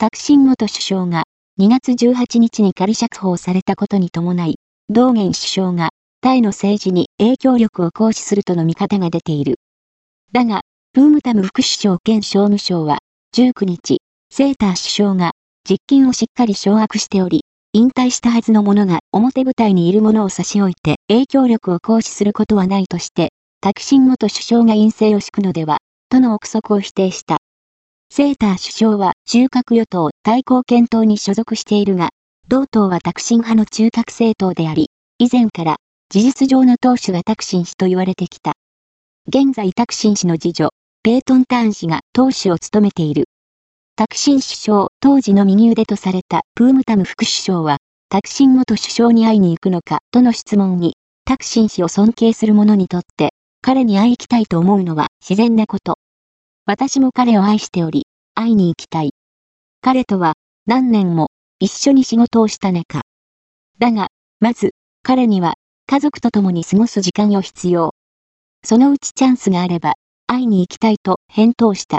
タクシン元首相が2月18日に仮釈放されたことに伴い、道元首相がタイの政治に影響力を行使するとの見方が出ている。だが、プームタム副首相兼商務省は19日、セーター首相が実権をしっかり掌握しており、引退したはずの者が表舞台にいる者を差し置いて影響力を行使することはないとして、タクシン元首相が陰性を敷くのでは、との憶測を否定した。セーター首相は中核与党対抗検討に所属しているが、同党はタクシン派の中核政党であり、以前から事実上の党首がタクシン氏と言われてきた。現在タクシン氏の次女、ペートンターン氏が党首を務めている。タクシン首相、当時の右腕とされたプームタム副首相は、タクシン元首相に会いに行くのかとの質問に、タクシン氏を尊敬する者にとって、彼に会い行きたいと思うのは自然なこと。私も彼を愛しており、会いに行きたい。彼とは何年も一緒に仕事をしたねか。だが、まず、彼には家族と共に過ごす時間を必要。そのうちチャンスがあれば、会いに行きたいと返答した。